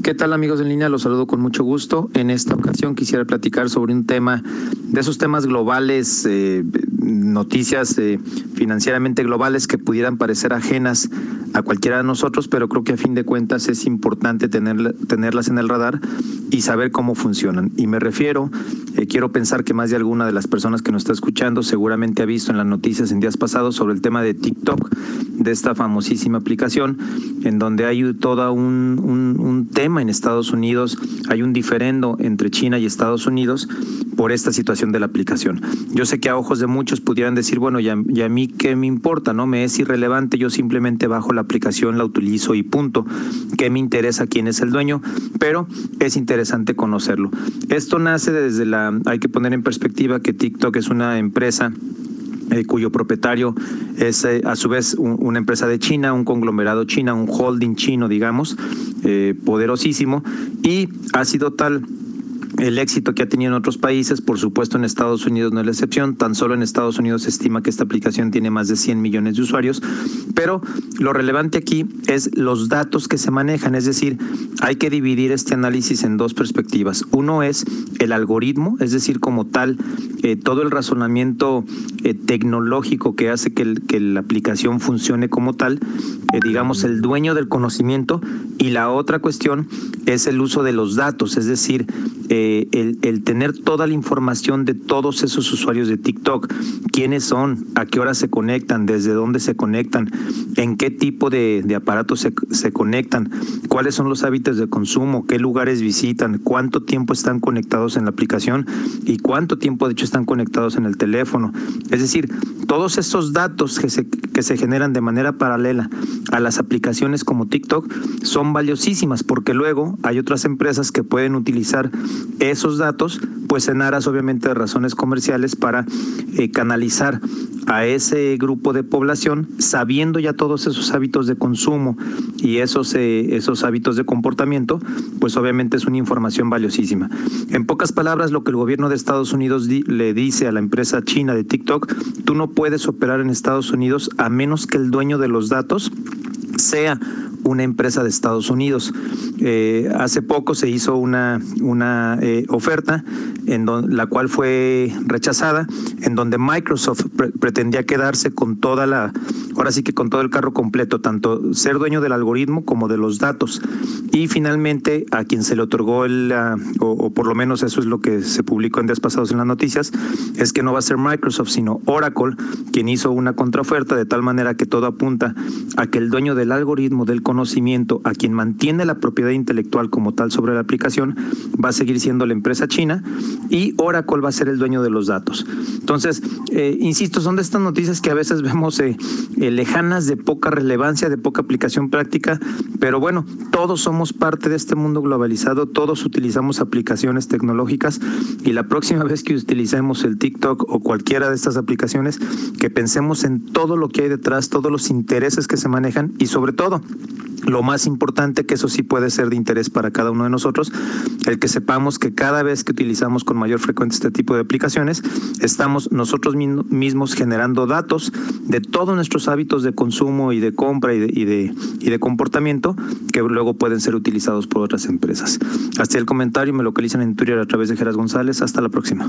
¿Qué tal amigos en línea? Los saludo con mucho gusto. En esta ocasión quisiera platicar sobre un tema, de esos temas globales, eh, noticias eh, financieramente globales que pudieran parecer ajenas a cualquiera de nosotros, pero creo que a fin de cuentas es importante tener, tenerlas en el radar y saber cómo funcionan. Y me refiero, eh, quiero pensar que más de alguna de las personas que nos está escuchando seguramente ha visto en las noticias en días pasados sobre el tema de TikTok, de esta famosísima aplicación, en donde hay todo un, tema en Estados Unidos, hay un diferendo entre China y Estados Unidos por esta situación de la aplicación. Yo sé que a ojos de muchos pudieran decir, bueno, ya, a mí qué me importa, ¿no? Me es irrelevante, yo simplemente bajo la aplicación, la utilizo y punto. ¿Qué me interesa quién es el dueño? Pero es interesante conocerlo. Esto nace desde la, hay que poner en perspectiva que TikTok es una empresa eh, cuyo propietario es eh, a su vez una empresa de China, un conglomerado china, un holding chino, digamos, eh, poderosísimo, y ha sido tal el éxito que ha tenido en otros países, por supuesto en Estados Unidos no es la excepción, tan solo en Estados Unidos se estima que esta aplicación tiene más de 100 millones de usuarios, pero lo relevante aquí es los datos que se manejan, es decir, hay que dividir este análisis en dos perspectivas. Uno es el algoritmo, es decir, como tal, eh, todo el razonamiento eh, tecnológico que hace que, la aplicación funcione como tal, eh, digamos, el dueño del conocimiento, y la otra cuestión es el uso de los datos, es decir, eh, el, tener toda la información de todos esos usuarios de TikTok, quiénes son, a qué hora se conectan, desde dónde se conectan, en qué tipo de, aparatos se, se, conectan, cuáles son los hábitos de consumo, qué lugares visitan, cuánto tiempo están conectados en la aplicación y cuánto tiempo de hecho están conectados en el teléfono. Es decir, todos esos datos que se, que se generan de manera paralela a las aplicaciones como TikTok son valiosísimas porque luego hay otras empresas que pueden utilizar esos datos, pues en aras obviamente de razones comerciales para eh, canalizar a ese grupo de población, sabiendo ya todos esos hábitos de consumo y esos, eh, esos hábitos de comportamiento, pues obviamente es una información valiosísima. En pocas palabras, lo que el gobierno de Estados Unidos le dice a la empresa china de TikTok, tú no puedes operar en Estados Unidos a menos que el dueño de los datos sea una empresa de Estados Unidos. Eh, hace poco se hizo una, una eh, oferta en la cual fue rechazada, en donde Microsoft pretendía quedarse con toda la, ahora sí que con todo el carro completo, tanto ser dueño del algoritmo como de los datos. Y finalmente a quien se le otorgó el, o, por lo menos eso es lo que se publicó en días pasados en las noticias, es que no va a ser Microsoft, sino Oracle, quien hizo una contraoferta de tal manera que todo apunta a que el dueño del algoritmo del conocimiento a quien mantiene la propiedad intelectual como tal sobre la aplicación va a seguir siendo la empresa china y Oracle va a ser el dueño de los datos. Entonces, eh, insisto, son de estas noticias que a veces vemos eh, eh, lejanas, de poca relevancia, de poca aplicación práctica, pero bueno, todos somos parte de este mundo globalizado, todos utilizamos aplicaciones tecnológicas y la próxima vez que utilicemos el TikTok o cualquiera de estas aplicaciones, que pensemos en todo lo que hay detrás, todos los intereses que se manejan y sobre todo, lo más importante, que eso sí puede ser de interés para cada uno de nosotros, el que sepamos que cada vez que utilizamos con mayor frecuencia este tipo de aplicaciones, estamos nosotros mismos generando datos de todos nuestros hábitos de consumo y de compra y de, y de, comportamiento que luego pueden ser utilizados por otras empresas. Hasta el comentario, me localizan en Twitter a través de Geras González. Hasta la próxima.